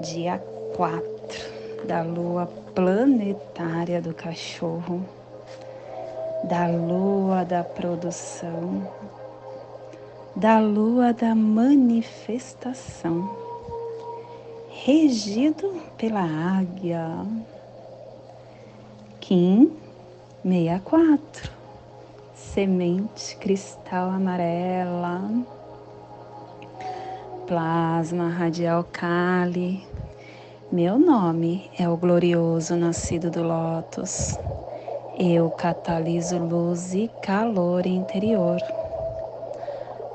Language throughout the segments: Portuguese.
dia 4 da lua planetária do cachorro, da lua da produção, da lua da manifestação, regido pela águia. Kim 64, semente cristal amarela plasma radial Kali. Meu nome é o glorioso nascido do Lótus. Eu cataliso luz e calor interior.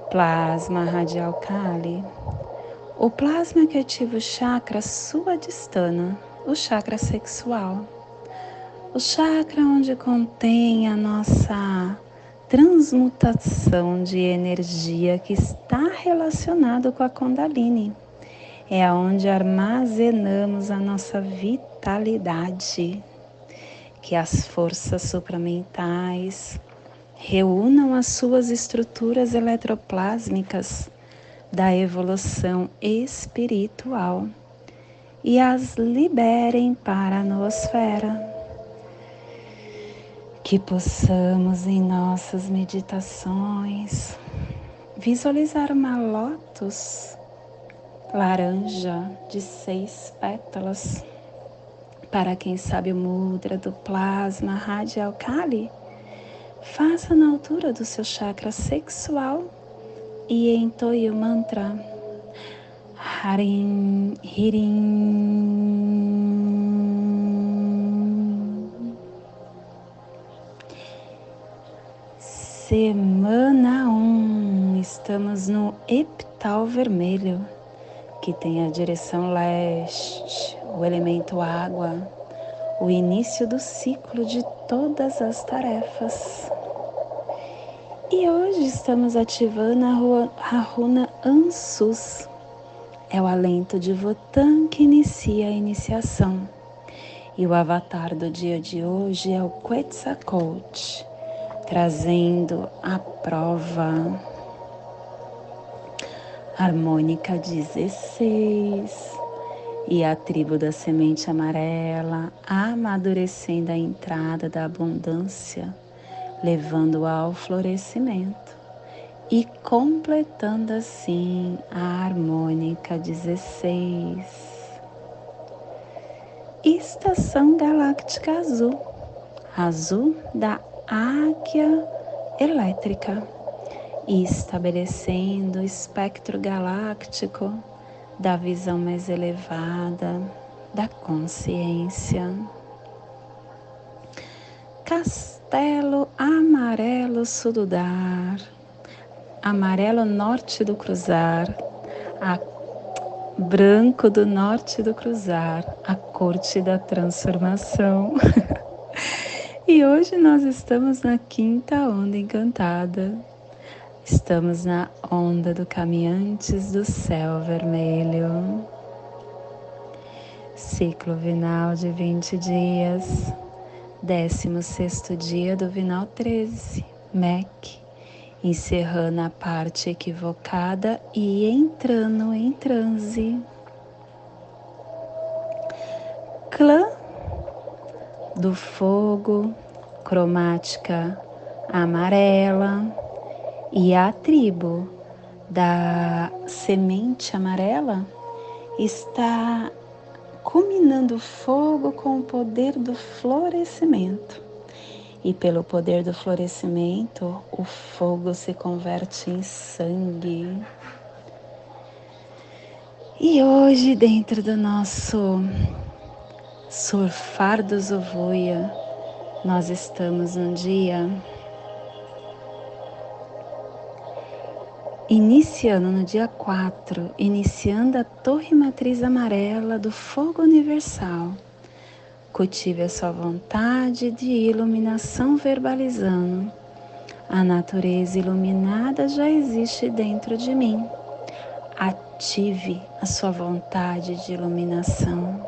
Plasma radial Kali. O plasma que ativa o chakra suadistana, o chakra sexual. O chakra onde contém a nossa transmutação de energia que está relacionado com a Kundalini. É aonde armazenamos a nossa vitalidade, que as forças supramentais reúnam as suas estruturas eletroplásmicas da evolução espiritual e as liberem para a noosfera que possamos em nossas meditações visualizar uma lótus laranja de seis pétalas. Para quem sabe o mudra do plasma radial Kali, faça na altura do seu chakra sexual e entoie o mantra Harim Hirim Semana 1, um, estamos no epital vermelho, que tem a direção leste, o elemento água, o início do ciclo de todas as tarefas. E hoje estamos ativando a, rua, a runa Ansus. É o alento de Votan que inicia a iniciação. E o avatar do dia de hoje é o Quetzalcoatl trazendo a prova harmônica 16 e a tribo da semente amarela amadurecendo a entrada da abundância, levando ao florescimento e completando assim a harmônica 16. Estação galáctica azul, azul da águia elétrica e estabelecendo o espectro galáctico da visão mais elevada da consciência. Castelo amarelo sududar, amarelo norte do cruzar, a branco do norte do cruzar, a corte da transformação. E hoje nós estamos na quinta onda encantada. Estamos na onda do Caminhantes do Céu Vermelho. Ciclo vinal de 20 dias. 16 dia do vinal 13, MEC. Encerrando a parte equivocada e entrando em transe. Clã do fogo, cromática amarela, e a tribo da semente amarela está combinando fogo com o poder do florescimento. E pelo poder do florescimento, o fogo se converte em sangue. E hoje, dentro do nosso surfar do Zovuia, nós estamos num dia iniciando no dia 4, iniciando a torre matriz amarela do fogo universal. Cultive a sua vontade de iluminação verbalizando. A natureza iluminada já existe dentro de mim. Ative a sua vontade de iluminação.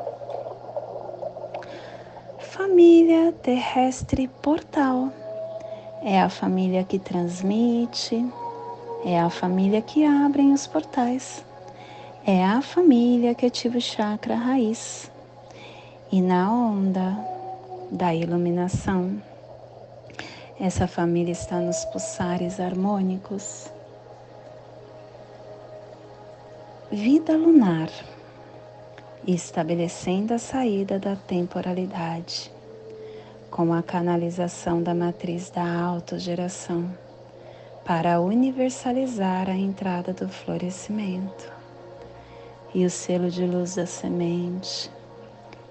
Família terrestre portal é a família que transmite, é a família que abre os portais. É a família que ativa o chakra raiz. E na onda da iluminação, essa família está nos pulsares harmônicos. Vida lunar, estabelecendo a saída da temporalidade, com a canalização da matriz da autogeração para universalizar a entrada do florescimento. E o selo de luz da semente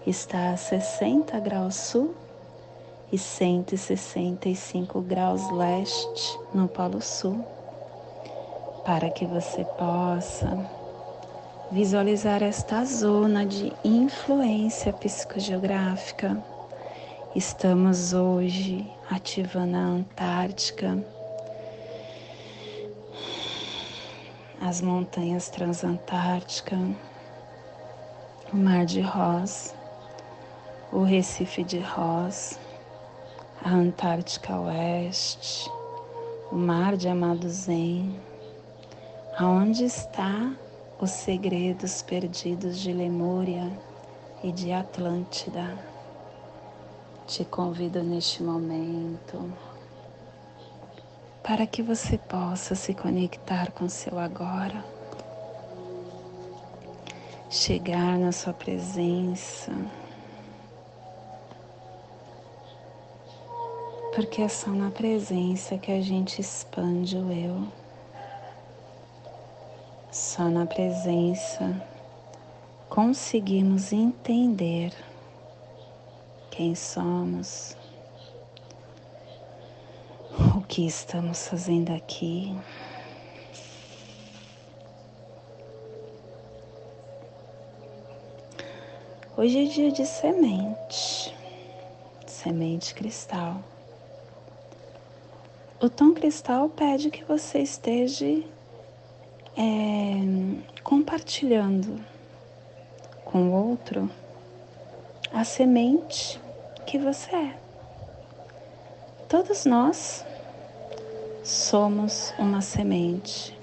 está a 60 graus sul e 165 graus leste no Polo Sul, para que você possa visualizar esta zona de influência psicogeográfica. Estamos hoje ativando a Antártica as montanhas transantárticas, o Mar de Ross, o Recife de Ross, a Antártica Oeste, o Mar de Amaduzen, aonde está os segredos perdidos de Lemúria e de Atlântida. Te convido neste momento para que você possa se conectar com seu agora, chegar na sua presença, porque é só na presença que a gente expande o eu, só na presença conseguimos entender quem somos que estamos fazendo aqui. Hoje é dia de semente, semente cristal. O tom cristal pede que você esteja é, compartilhando com o outro a semente que você é. Todos nós somos uma semente.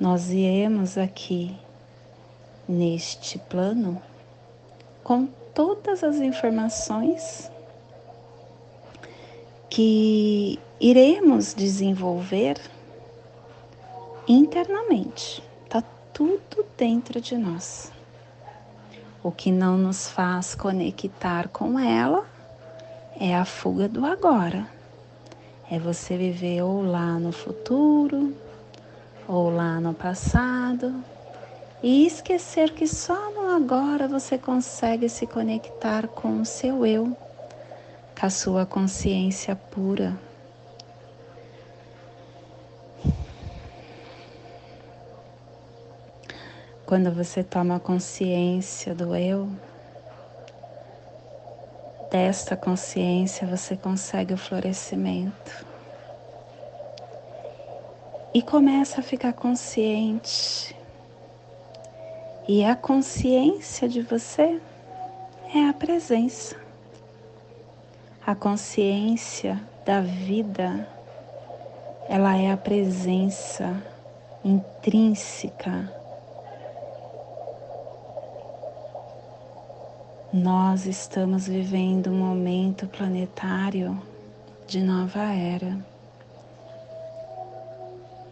Nós viemos aqui neste plano com todas as informações que iremos desenvolver internamente. Está tudo dentro de nós. O que não nos faz conectar com ela é a fuga do agora. É você viver ou lá no futuro, ou lá no passado, e esquecer que só no agora você consegue se conectar com o seu eu, com a sua consciência pura. Quando você toma consciência do eu, desta consciência você consegue o florescimento. E começa a ficar consciente. E a consciência de você é a presença. A consciência da vida, ela é a presença intrínseca Nós estamos vivendo um momento planetário de nova era.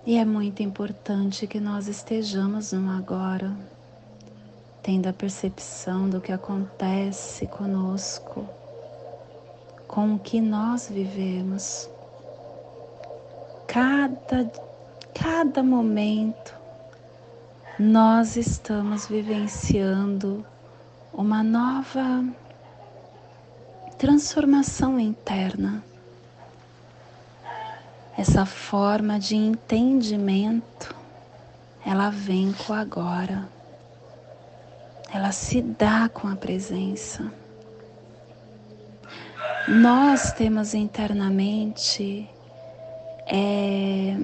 E é muito importante que nós estejamos no agora, tendo a percepção do que acontece conosco, com o que nós vivemos. Cada, cada momento nós estamos vivenciando uma nova transformação interna. essa forma de entendimento, ela vem com agora. Ela se dá com a presença. Nós temos internamente é,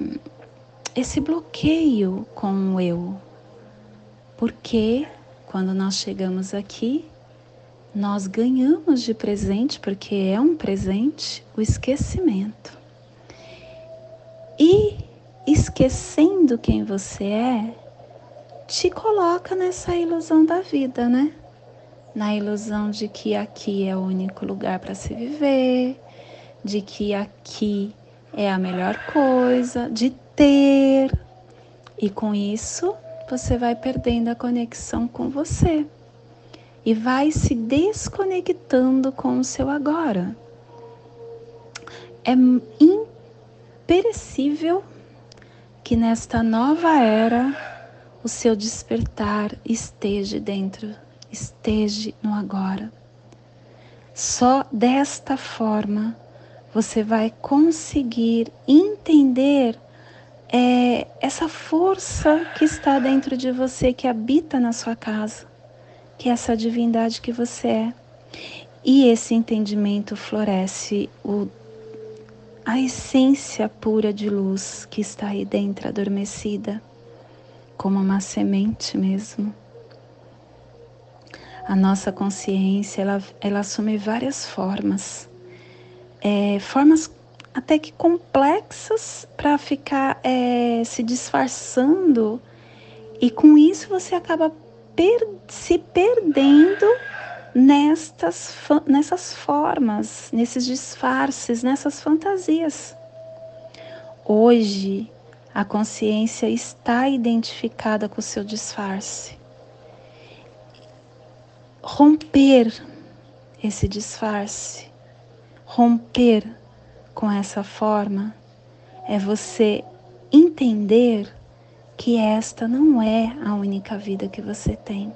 esse bloqueio com o eu, porque quando nós chegamos aqui, nós ganhamos de presente, porque é um presente, o esquecimento. E esquecendo quem você é, te coloca nessa ilusão da vida, né? Na ilusão de que aqui é o único lugar para se viver, de que aqui é a melhor coisa, de ter. E com isso, você vai perdendo a conexão com você e vai se desconectando com o seu agora. É imperecível que nesta nova era o seu despertar esteja dentro, esteja no agora. Só desta forma você vai conseguir entender é, essa força que está dentro de você, que habita na sua casa que é essa divindade que você é. E esse entendimento floresce o, a essência pura de luz que está aí dentro, adormecida, como uma semente mesmo. A nossa consciência, ela, ela assume várias formas. É, formas até que complexas para ficar é, se disfarçando e com isso você acaba per se perdendo nestas, nessas formas, nesses disfarces, nessas fantasias. Hoje, a consciência está identificada com o seu disfarce. Romper esse disfarce, romper com essa forma, é você entender que esta não é a única vida que você tem.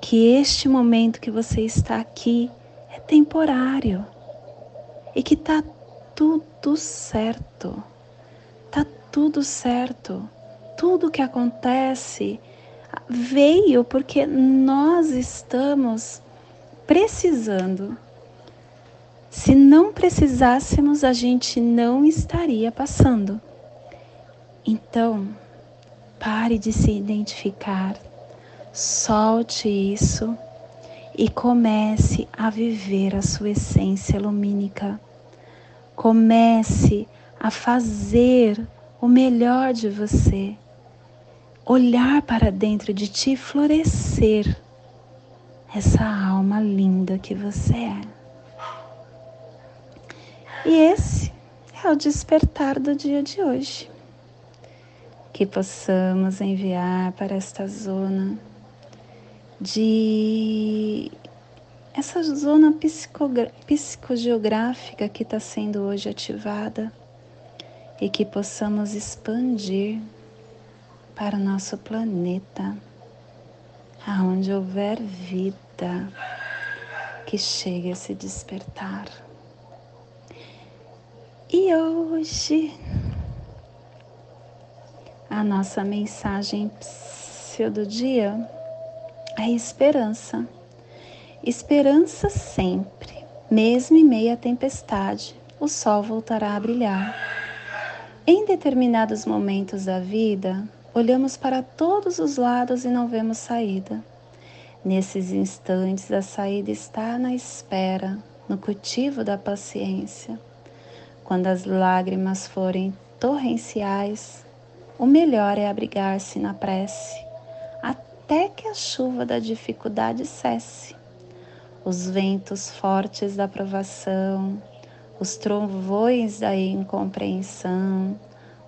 Que este momento que você está aqui é temporário e que tá tudo certo. Tá tudo certo. Tudo que acontece veio porque nós estamos precisando. Se não precisássemos, a gente não estaria passando. Então, pare de se identificar, solte isso e comece a viver a sua essência lumínica. Comece a fazer o melhor de você, olhar para dentro de ti florescer essa alma linda que você é. E esse é o despertar do dia de hoje que possamos enviar para esta zona de essa zona psicogeográfica que está sendo hoje ativada e que possamos expandir para o nosso planeta, aonde houver vida, que chegue a se despertar. E hoje a nossa mensagem do dia é esperança. Esperança sempre, mesmo em meio à tempestade, o sol voltará a brilhar. Em determinados momentos da vida, olhamos para todos os lados e não vemos saída. Nesses instantes, a saída está na espera, no cultivo da paciência. Quando as lágrimas forem torrenciais, o melhor é abrigar-se na prece, até que a chuva da dificuldade cesse. Os ventos fortes da provação, os trovões da incompreensão,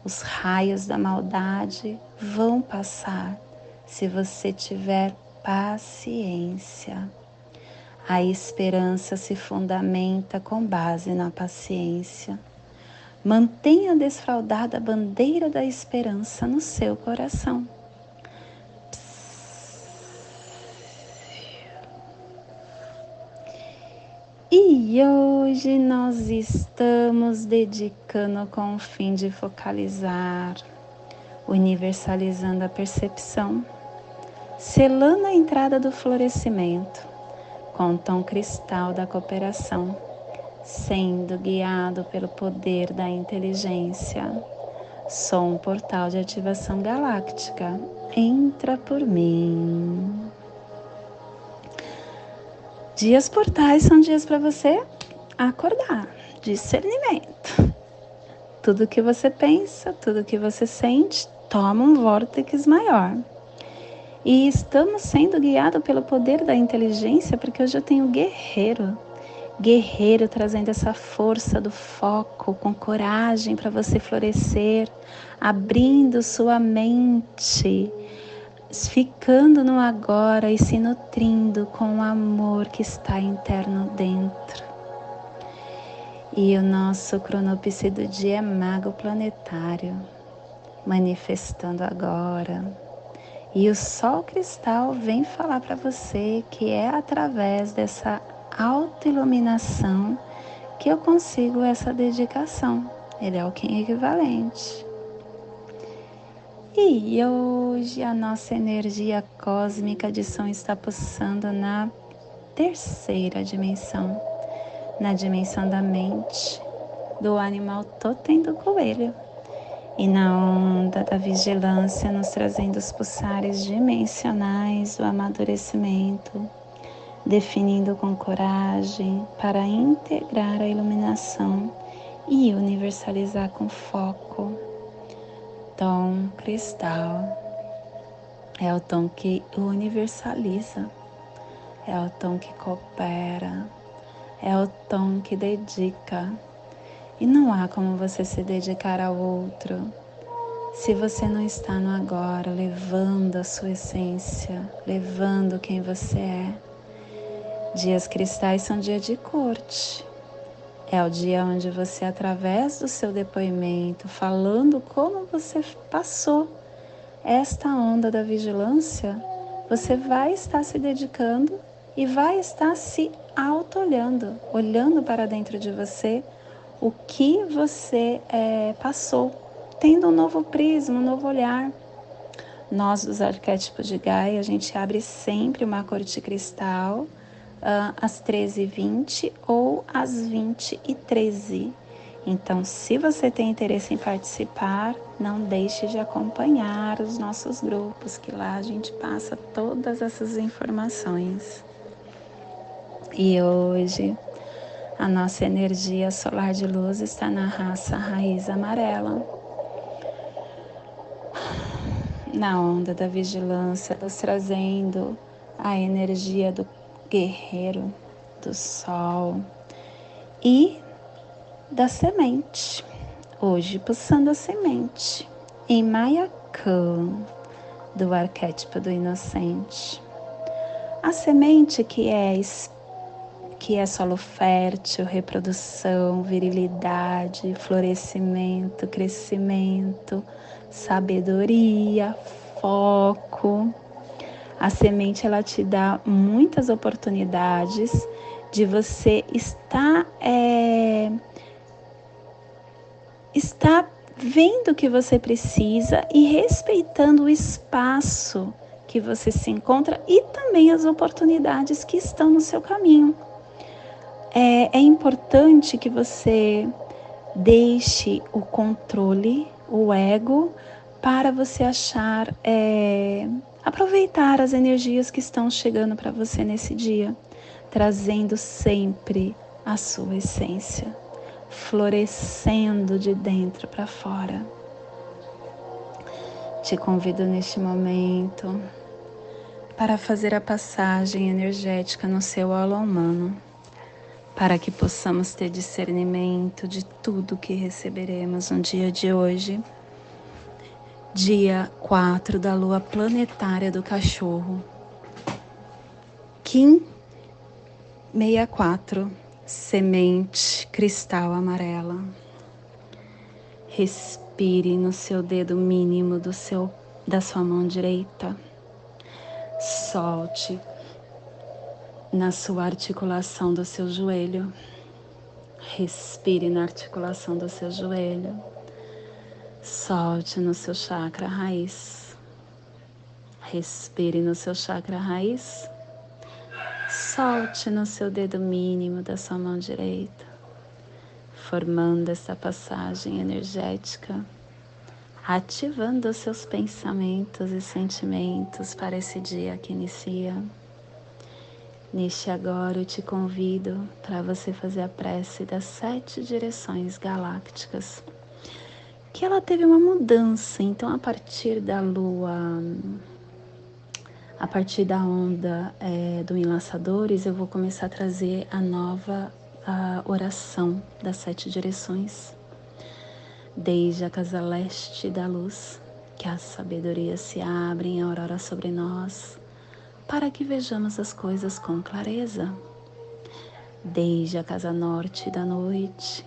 os raios da maldade vão passar se você tiver paciência. A esperança se fundamenta com base na paciência. Mantenha desfraldada a bandeira da esperança no seu coração. E hoje nós estamos dedicando com o fim de focalizar, universalizando a percepção, selando a entrada do florescimento com o tom cristal da cooperação, sendo guiado pelo poder da inteligência. Sou um portal de ativação galáctica. Entra por mim. Dias portais são dias para você acordar, discernimento. Tudo que você pensa, tudo que você sente, toma um vórtice maior. E estamos sendo guiados pelo poder da inteligência, porque hoje eu tenho guerreiro. Guerreiro trazendo essa força do foco, com coragem para você florescer, abrindo sua mente ficando no agora e se nutrindo com o amor que está interno dentro. E o nosso cronopse do dia é mago planetário, manifestando agora. E o sol cristal vem falar para você que é através dessa autoiluminação que eu consigo essa dedicação. Ele é o Kim equivalente. E hoje a nossa energia cósmica de som está pulsando na terceira dimensão, na dimensão da mente, do animal totem do coelho, e na onda da vigilância, nos trazendo os pulsares dimensionais do amadurecimento, definindo com coragem para integrar a iluminação e universalizar com foco tom cristal é o tom que universaliza, é o tom que coopera, é o tom que dedica. E não há como você se dedicar ao outro se você não está no agora, levando a sua essência, levando quem você é. Dias cristais são dia de corte, é o dia onde você, através do seu depoimento, falando como você passou esta onda da vigilância, você vai estar se dedicando e vai estar se auto-olhando, olhando para dentro de você o que você é, passou, tendo um novo prisma, um novo olhar. Nós, dos arquétipos de Gaia, a gente abre sempre uma corte cristal uh, às 13h20 ou às 20h13. Então, se você tem interesse em participar, não deixe de acompanhar os nossos grupos, que lá a gente passa todas essas informações. E hoje, a nossa energia solar de luz está na raça raiz amarela. Na onda da vigilância, nos trazendo a energia do guerreiro do sol e da semente. Hoje, pulsando a semente em Mayakan, do arquétipo do inocente. A semente que é que é solo fértil, reprodução, virilidade, florescimento, crescimento, sabedoria, foco a semente ela te dá muitas oportunidades de você estar é, vendo o que você precisa e respeitando o espaço que você se encontra e também as oportunidades que estão no seu caminho. É, é importante que você deixe o controle, o ego, para você achar é, aproveitar as energias que estão chegando para você nesse dia, trazendo sempre a sua essência, florescendo de dentro para fora. Te convido neste momento para fazer a passagem energética no seu aula humano, para que possamos ter discernimento de tudo que receberemos no dia de hoje dia 4 da lua planetária do cachorro. Kim 64, semente cristal amarela. Respire no seu dedo mínimo do seu da sua mão direita. Solte na sua articulação do seu joelho. Respire na articulação do seu joelho. Solte no seu chakra raiz. Respire no seu chakra raiz. Solte no seu dedo mínimo da sua mão direita, formando essa passagem energética, ativando os seus pensamentos e sentimentos para esse dia que inicia. Neste agora eu te convido para você fazer a prece das sete direções galácticas. Que ela teve uma mudança, então a partir da lua, a partir da onda é, do Enlaçadores, eu vou começar a trazer a nova a oração das sete direções. Desde a casa leste da luz, que a sabedoria se abre em aurora sobre nós para que vejamos as coisas com clareza. Desde a casa norte da noite,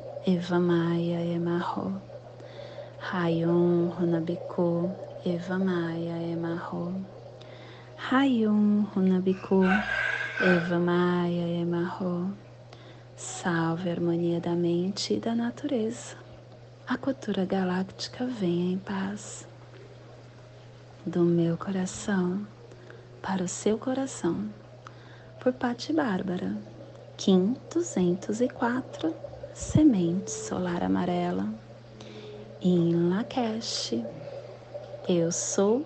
Eva Maia Emarro, Rayon Runabiku, Eva Maia Emarro, Rayon Runabiku, Eva Maia Emarro. Salve a harmonia da mente e da natureza. A cultura galáctica venha em paz. Do meu coração para o seu coração. Por Pati Bárbara, Kim 204 semente solar amarela. Em Lakesh, eu sou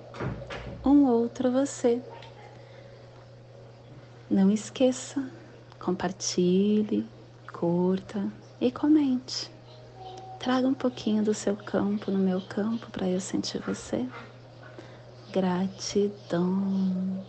um outro você. Não esqueça, compartilhe, curta e comente. Traga um pouquinho do seu campo no meu campo para eu sentir você. Gratidão.